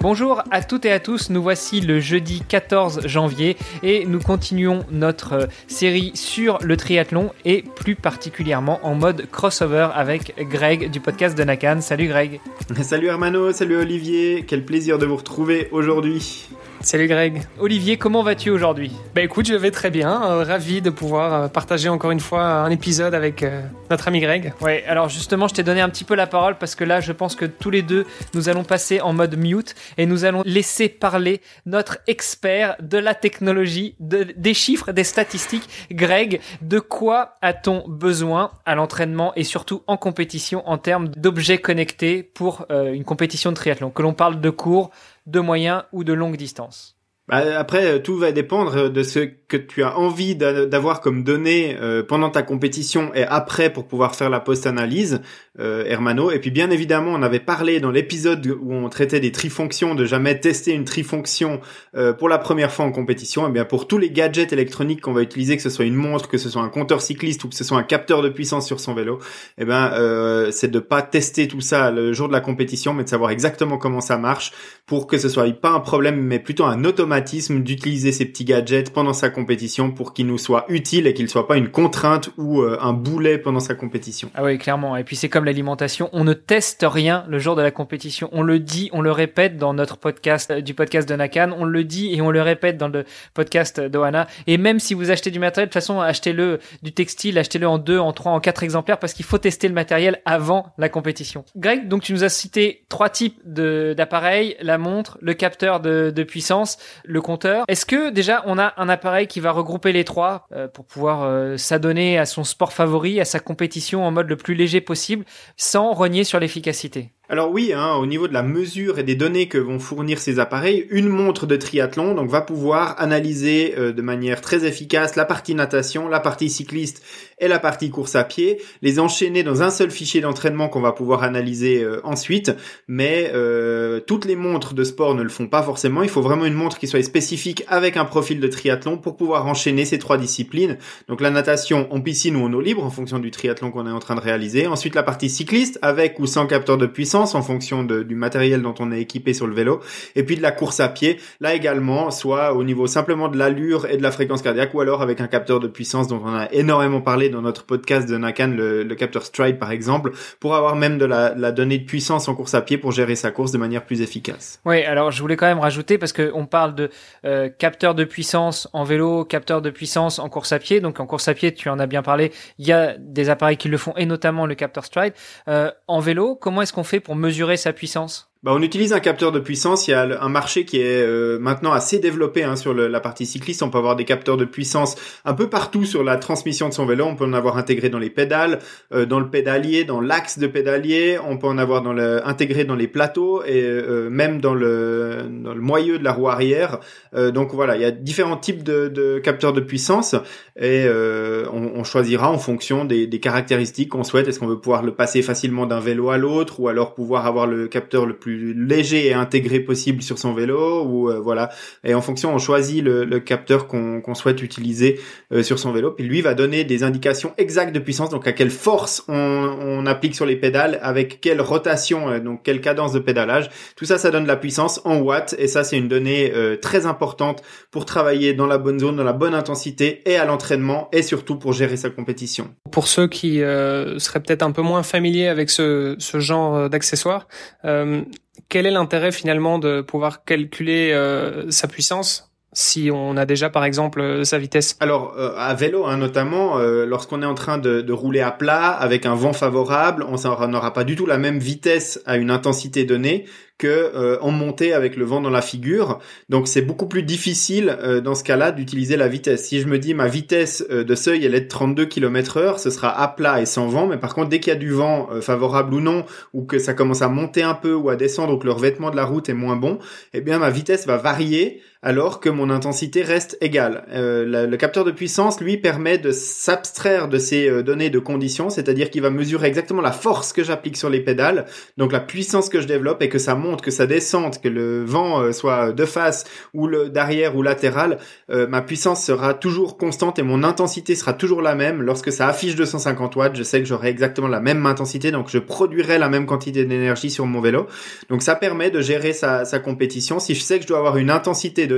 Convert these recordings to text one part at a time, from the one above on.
Bonjour à toutes et à tous, nous voici le jeudi 14 janvier et nous continuons notre euh, série sur le triathlon et plus particulièrement en mode crossover avec Greg du podcast de Nakan. Salut Greg. Salut Hermano, salut Olivier, quel plaisir de vous retrouver aujourd'hui. Salut Greg. Olivier, comment vas-tu aujourd'hui? Bah écoute, je vais très bien. Euh, ravi de pouvoir euh, partager encore une fois un épisode avec euh, notre ami Greg. Ouais, alors justement, je t'ai donné un petit peu la parole parce que là, je pense que tous les deux, nous allons passer en mode mute et nous allons laisser parler notre expert de la technologie, de, des chiffres, des statistiques. Greg, de quoi a-t-on besoin à l'entraînement et surtout en compétition en termes d'objets connectés pour une compétition de triathlon? Que l'on parle de cours, de moyen ou de longue distance. Bah, après, euh, tout va dépendre de ce que tu as envie d'avoir comme données euh, pendant ta compétition et après pour pouvoir faire la post-analyse, euh, Hermano. Et puis bien évidemment, on avait parlé dans l'épisode où on traitait des trifonctions de jamais tester une trifonction euh, pour la première fois en compétition. Et eh bien pour tous les gadgets électroniques qu'on va utiliser, que ce soit une montre, que ce soit un compteur cycliste ou que ce soit un capteur de puissance sur son vélo, et eh ben euh, c'est de pas tester tout ça le jour de la compétition, mais de savoir exactement comment ça marche pour que ce soit pas un problème, mais plutôt un automatique d'utiliser ces petits gadgets pendant sa compétition pour qu'ils nous soient utiles et qu'ils soient pas une contrainte ou euh, un boulet pendant sa compétition. Ah oui, clairement. Et puis c'est comme l'alimentation, on ne teste rien le jour de la compétition. On le dit, on le répète dans notre podcast euh, du podcast de Nakan, on le dit et on le répète dans le podcast d'Ohana. Et même si vous achetez du matériel, de toute façon, achetez-le du textile, achetez-le en deux, en trois, en quatre exemplaires parce qu'il faut tester le matériel avant la compétition. Greg, donc tu nous as cité trois types d'appareils, la montre, le capteur de, de puissance, le compteur. Est-ce que déjà on a un appareil qui va regrouper les trois euh, pour pouvoir euh, s'adonner à son sport favori, à sa compétition en mode le plus léger possible, sans renier sur l'efficacité alors oui, hein, au niveau de la mesure et des données que vont fournir ces appareils, une montre de triathlon donc va pouvoir analyser euh, de manière très efficace la partie natation, la partie cycliste et la partie course à pied, les enchaîner dans un seul fichier d'entraînement qu'on va pouvoir analyser euh, ensuite. Mais euh, toutes les montres de sport ne le font pas forcément. Il faut vraiment une montre qui soit spécifique avec un profil de triathlon pour pouvoir enchaîner ces trois disciplines. Donc la natation en piscine ou en eau libre en fonction du triathlon qu'on est en train de réaliser. Ensuite la partie cycliste avec ou sans capteur de puissance en fonction du matériel dont on est équipé sur le vélo, et puis de la course à pied, là également, soit au niveau simplement de l'allure et de la fréquence cardiaque, ou alors avec un capteur de puissance dont on a énormément parlé dans notre podcast de Nakan, le, capteur Stride par exemple, pour avoir même de la, donnée de puissance en course à pied pour gérer sa course de manière plus efficace. Oui, alors je voulais quand même rajouter, parce qu'on parle de euh, capteur de puissance en vélo, capteur de puissance en course à pied, donc en course à pied, tu en as bien parlé, il y a des appareils qui le font, et notamment le capteur Stride. Euh, en vélo, comment est-ce qu'on fait pour mesurer sa puissance bah, on utilise un capteur de puissance. Il y a un marché qui est euh, maintenant assez développé hein, sur la partie cycliste. On peut avoir des capteurs de puissance un peu partout sur la transmission de son vélo. On peut en avoir intégré dans les pédales, euh, dans le pédalier, dans l'axe de pédalier. On peut en avoir dans intégré dans les plateaux et euh, même dans le, dans moyeu de la roue arrière. donc voilà, il y a différents types de, capteurs de puissance et on, choisira en fonction des caractéristiques qu'on souhaite. Est-ce qu'on veut pouvoir le passer facilement d'un vélo à l'autre ou alors pouvoir avoir le capteur le plus léger et intégré possible sur son vélo ou euh, voilà. Et en fonction on choisit le, capteur qu'on souhaite utiliser euh, sur son vélo. Puis lui va donner des indications exactes de puissance donc à quelle force on, applique sur les pédales avec quelle rotation euh, donc quelle cadence de pédalage. Tout ça ça donne la puissance en watts. Et ça c'est une donnée très importante pour travailler dans la bonne zone dans la bonne intensité et à l'entraînement et surtout pour gérer sa compétition. Pour ceux qui seraient peut-être un peu moins familiers avec ce, ce genre d'accessoires quel est l'intérêt finalement de pouvoir calculer euh, sa puissance si on a déjà par exemple euh, sa vitesse? Alors euh, à vélo hein, notamment, lorsqu'on est en train de, de, rouler à plat avec un vent favorable, on n'aura pas du tout la même vitesse à une intensité donnée que euh, en montée avec le vent dans la figure. Donc c'est beaucoup plus difficile euh, dans ce cas-là d'utiliser la vitesse. Si je me dis ma vitesse euh, de seuil elle est de 32 km heure, ce sera à plat et sans vent. Mais par contre dès qu'il y a du vent favorable ou non, ou que ça commence à monter un peu ou à descendre, ou que le revêtement de la route est moins bon, eh bien ma vitesse va varier alors que mon intensité reste égale. Euh, le capteur de puissance, lui, permet de s'abstraire de ces euh, données de conditions, c'est-à-dire qu'il va mesurer exactement la force que j'applique sur les pédales, donc la puissance que je développe et que ça monte, que ça descende, que le vent euh, soit de face ou le d'arrière ou latéral, ma puissance sera toujours constante et mon intensité sera toujours la même. Lorsque ça affiche 250 watts, je sais que j'aurai exactement la même intensité, donc je produirai la même quantité d'énergie sur mon vélo. Donc ça permet de gérer sa, sa compétition. Si je sais que je dois avoir une intensité de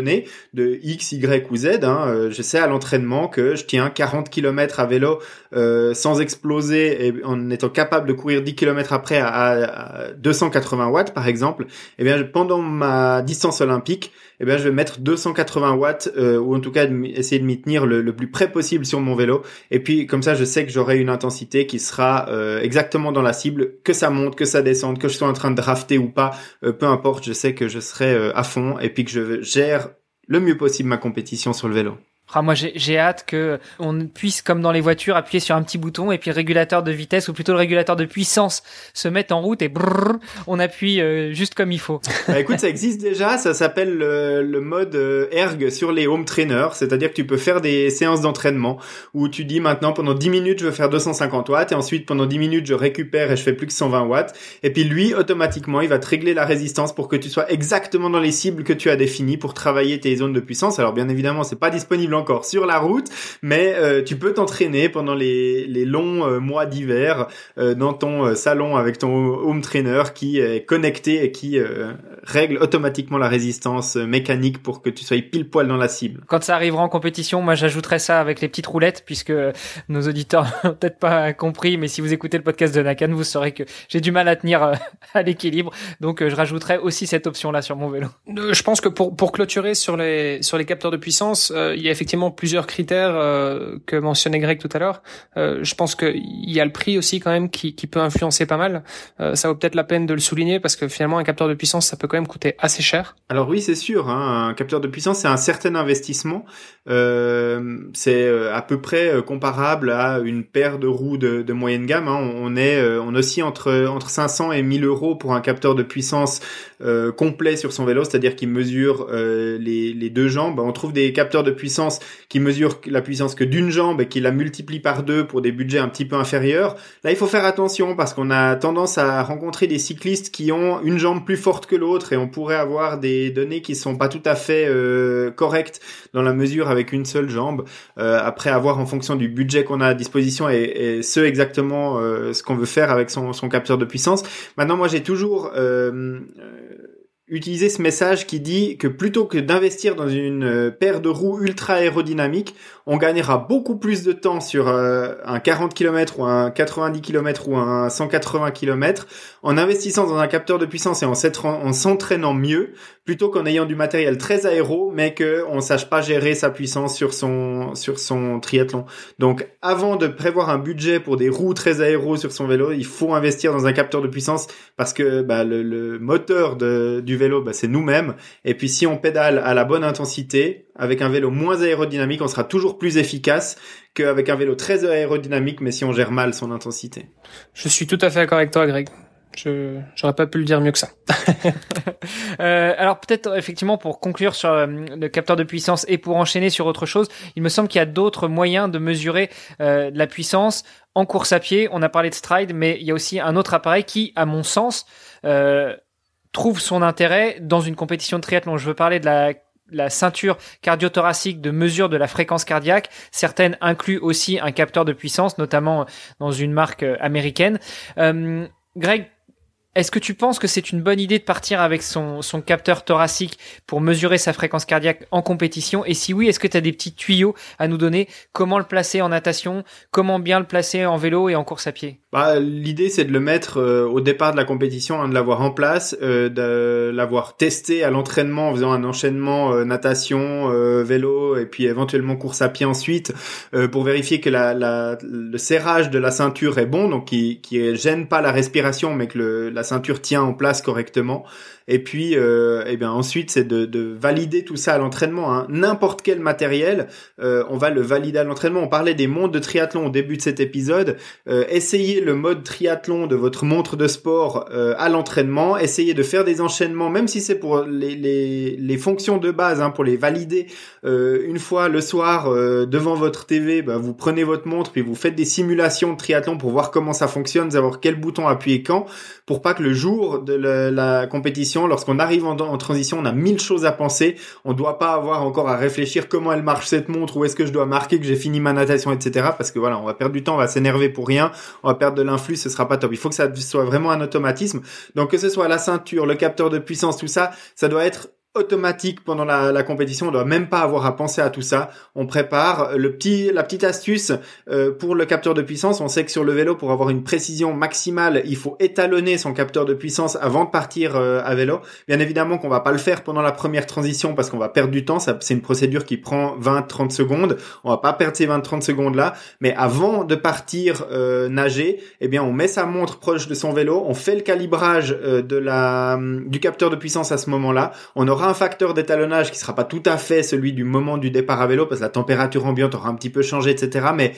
de X, Y ou Z. Hein. Euh, je sais à l'entraînement que je tiens 40 km à vélo euh, sans exploser et en étant capable de courir 10 km après à, 280 watts par exemple. Eh bien pendant ma distance olympique, eh bien je vais mettre 280 watts euh, ou en tout cas essayer de m'y tenir le, plus près possible sur mon vélo. Et puis comme ça, je sais que j'aurai une intensité qui sera exactement dans la cible, que ça monte, que ça descende, que je sois en train de drafter ou pas, peu importe. Je sais que je serai à fond et puis que je gère le mieux possible ma compétition sur le vélo. Ah, moi, j'ai hâte que on puisse, comme dans les voitures, appuyer sur un petit bouton et puis le régulateur de vitesse ou plutôt le régulateur de puissance se mette en route et brrr, on appuie euh, juste comme il faut. Bah, écoute, ça existe déjà. Ça s'appelle le, mode euh, erg sur les home trainers, c'est-à-dire que tu peux faire des séances d'entraînement où tu dis maintenant pendant 10 minutes je veux faire 250 watts et ensuite pendant 10 minutes je récupère et je fais plus que 120 watts. Et puis lui, automatiquement, il va te régler la résistance pour que tu sois exactement dans les cibles que tu as définies pour travailler tes zones de puissance. Alors bien évidemment, c'est pas disponible encore sur la route, mais euh, tu peux t'entraîner pendant les, les longs euh, mois d'hiver euh, dans ton salon avec ton home trainer qui est connecté et qui règle automatiquement la résistance mécanique pour que tu sois pile poil dans la cible. Quand ça arrivera en compétition, moi j'ajouterai ça avec les petites roulettes puisque nos auditeurs n'ont peut-être pas compris, mais si vous écoutez le podcast de Nakan, vous saurez que j'ai du mal à tenir à l'équilibre, donc je rajouterai aussi cette option-là sur mon vélo. Je pense que pour, pour clôturer sur les, sur les capteurs de puissance, il y a effectivement plus plusieurs critères euh, que mentionnait Greg tout à l'heure. Euh, je pense qu'il y a le prix aussi quand même qui, peut influencer pas mal. Euh, ça vaut peut-être la peine de le souligner parce que finalement un capteur de puissance ça peut quand même coûter assez cher. Alors oui c'est sûr, hein, un capteur de puissance c'est un certain investissement. c'est à peu près comparable à une paire de roues de, de moyenne gamme. Hein. On est on oscille entre entre 500 et 1000 euros pour un capteur de puissance complet sur son vélo, c'est-à-dire qui mesure les, les deux jambes. On trouve des capteurs de puissance qui mesure la puissance que d'une jambe et qui la multiplie par deux pour des budgets un petit peu inférieurs. Là, il faut faire attention parce qu'on a tendance à rencontrer des cyclistes qui ont une jambe plus forte que l'autre et on pourrait avoir des données qui sont pas tout à fait euh, correctes dans la mesure avec une seule jambe. Euh, après avoir en fonction du budget qu'on a à disposition et, ce exactement euh, ce qu'on veut faire avec son, capteur de puissance. Maintenant, moi, j'ai toujours utiliser ce message qui dit que plutôt que d'investir dans une euh, paire de roues ultra aérodynamiques, on gagnera beaucoup plus de temps sur euh, un 40 km ou un 90 km ou un 180 km en investissant dans un capteur de puissance et en s'entraînant mieux plutôt qu'en ayant du matériel très aéro mais que on sache pas gérer sa puissance sur son sur son triathlon. Donc avant de prévoir un budget pour des roues très aéro sur son vélo, il faut investir dans un capteur de puissance parce que bah, le, moteur de, du vélo bah, c'est nous-mêmes et puis si on pédale à la bonne intensité avec un vélo moins aérodynamique, on sera toujours plus efficace qu'avec un vélo très aérodynamique, mais si on gère mal son intensité. Je suis tout à fait d'accord avec toi, Greg. Je j'aurais pas pu le dire mieux que ça. euh, alors peut-être effectivement pour conclure sur euh, le capteur de puissance et pour enchaîner sur autre chose, il me semble qu'il y a d'autres moyens de mesurer euh, la puissance en course à pied. On a parlé de Stride, mais il y a aussi un autre appareil qui, à mon sens, trouve son intérêt dans une compétition de triathlon. Je veux parler de la la ceinture cardiothoracique de mesure de la fréquence cardiaque. Certaines incluent aussi un capteur de puissance, notamment dans une marque euh, américaine. Euh, Greg, est-ce que tu penses que c'est une bonne idée de partir avec son, son capteur thoracique pour mesurer sa fréquence cardiaque en compétition? Et si oui, est-ce que tu as des petits tuyaux à nous donner? Comment le placer en natation? Comment bien le placer en vélo et en course à pied? Bah, L'idée, c'est de le mettre euh, au départ de la compétition, hein, de l'avoir en place, euh, de l'avoir testé à l'entraînement en faisant un enchaînement euh, natation, vélo et puis éventuellement course à pied ensuite pour vérifier que le serrage de la ceinture est bon, donc qui, qui gêne pas la respiration, mais que le, la ceinture tient en place correctement. Et puis, euh, eh bien ensuite, c'est de, de, valider tout ça à l'entraînement. Hein. N'importe quel matériel, euh, on va le valider à l'entraînement. On parlait des montres de triathlon au début de cet épisode. Euh, essayez le mode triathlon de votre montre de sport euh, à l'entraînement. Essayez de faire des enchaînements, même si c'est pour les, les, les, fonctions de base, hein, pour les valider. Une fois le soir devant votre TV, bah, vous prenez votre montre puis vous faites des simulations de triathlon pour voir comment ça fonctionne, savoir quel bouton appuyer quand, pour pas le jour de la compétition lorsqu'on arrive en, transition, on a mille choses à penser. On ne doit pas avoir encore à réfléchir comment elle marche cette montre, où est-ce que je dois marquer que j'ai fini ma natation, etc. Parce que voilà, on va perdre du temps, on va s'énerver pour rien, on va perdre de l'influx, ce sera pas top. Il faut que ça soit vraiment un automatisme. Donc que ce soit la ceinture, le capteur de puissance, tout ça, ça doit être automatique pendant la, compétition. On doit même pas avoir à penser à tout ça. On prépare le petit, la petite astuce euh, pour le capteur de puissance. On sait que sur le vélo, pour avoir une précision maximale, il faut étalonner son capteur de puissance avant de partir euh, à vélo. Bien évidemment qu'on va pas le faire pendant la première transition parce qu'on va perdre du temps. C'est une procédure qui prend 20-30 secondes. On va pas perdre ces 20-30 secondes là. Mais avant de partir euh, nager, eh bien, on met sa montre proche de son vélo. On fait le calibrage la du capteur de puissance à ce moment-là. On aura un facteur d'étalonnage qui sera pas tout à fait celui du moment du départ à vélo parce que la température ambiante aura un petit peu changé, etc. Mais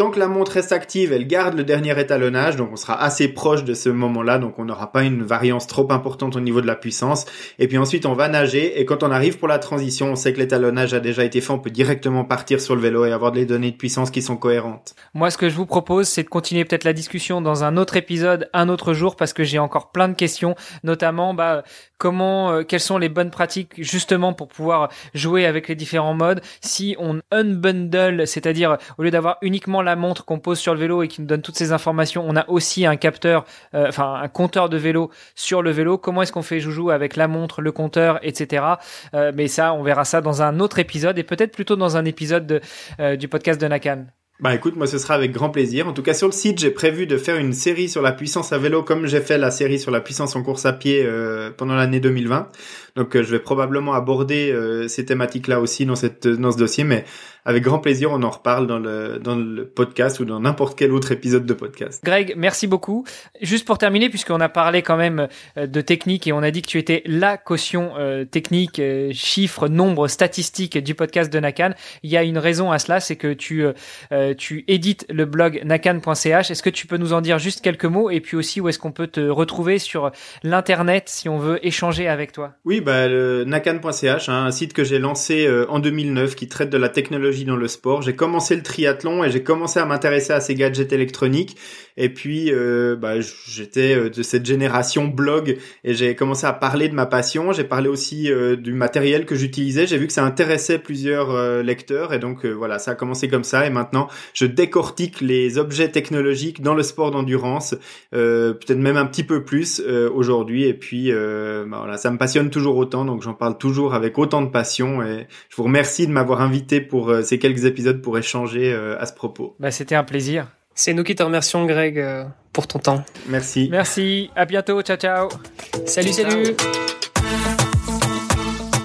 Tant que la montre reste active, elle garde le dernier étalonnage, donc on sera assez proche de ce moment-là, donc on n'aura pas une variance trop importante au niveau de la puissance. Et puis ensuite, on va nager, et quand on arrive pour la transition, on sait que l'étalonnage a déjà été fait, on peut directement partir sur le vélo et avoir des données de puissance qui sont cohérentes. Moi, ce que je vous propose, c'est de continuer peut-être la discussion dans un autre épisode, un autre jour, parce que j'ai encore plein de questions, notamment, bah, comment, euh, quelles sont les bonnes pratiques justement pour pouvoir jouer avec les différents modes. Si on unbundle, c'est-à-dire au lieu d'avoir uniquement la montre qu'on pose sur le vélo et qui nous donne toutes ces informations, on a aussi un capteur, euh, enfin un compteur de vélo sur le vélo. Comment est-ce qu'on fait joujou avec la montre, le compteur, etc. Euh, mais ça, on verra ça dans un autre épisode et peut-être plutôt dans un épisode de, du podcast de Nakan. Bah écoute, moi ce sera avec grand plaisir. En tout cas sur le site, j'ai prévu de faire une série sur la puissance à vélo comme j'ai fait la série sur la puissance en course à pied pendant l'année 2020. Donc je vais probablement aborder ces thématiques-là aussi dans cette dans ce dossier, mais avec grand plaisir, on en reparle dans le, dans le podcast ou dans n'importe quel autre épisode de podcast. Greg, merci beaucoup. Juste pour terminer, puisqu'on a parlé quand même euh, de technique et on a dit que tu étais la caution euh, technique, euh, chiffres, nombres, statistiques du podcast de Nakan, il y a une raison à cela, c'est que tu, tu édites le blog nakan.ch. Est-ce que tu peux nous en dire juste quelques mots et puis aussi où est-ce qu'on peut te retrouver sur l'internet si on veut échanger avec toi? Oui, bah, nakan.ch, hein, un site que j'ai lancé en 2009 qui traite de la technologie dans le sport. J'ai commencé le triathlon et j'ai commencé à m'intéresser à ces gadgets électroniques. Et puis, euh, bah, j'étais euh, de cette génération blog et j'ai commencé à parler de ma passion. J'ai parlé aussi euh, du matériel que j'utilisais. J'ai vu que ça intéressait plusieurs lecteurs et donc voilà, ça a commencé comme ça. Et maintenant, je décortique les objets technologiques dans le sport d'endurance, peut-être même un petit peu plus aujourd'hui. Et puis, bah, voilà, ça me passionne toujours autant, donc j'en parle toujours avec autant de passion. Et je vous remercie de m'avoir invité pour ces quelques épisodes pour échanger à ce propos. Bah, c'était un plaisir. C'est nous qui te remercions, Greg, euh, pour ton temps. Merci. Merci. À bientôt. Ciao, ciao. Salut, salut.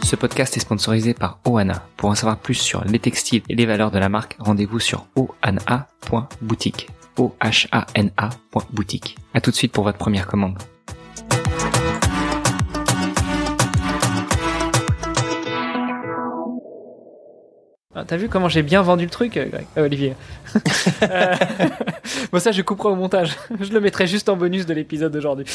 Ce podcast est sponsorisé par Oana. Pour en savoir plus sur les textiles et les valeurs de la marque, rendez-vous sur oana.boutique. O-H-A-N-A.boutique. À tout de suite pour votre première commande. Ah, t'as vu comment j'ai bien vendu le truc, euh, euh, Olivier euh, Bon ça je couperai au montage. Je le mettrai juste en bonus de l'épisode d'aujourd'hui.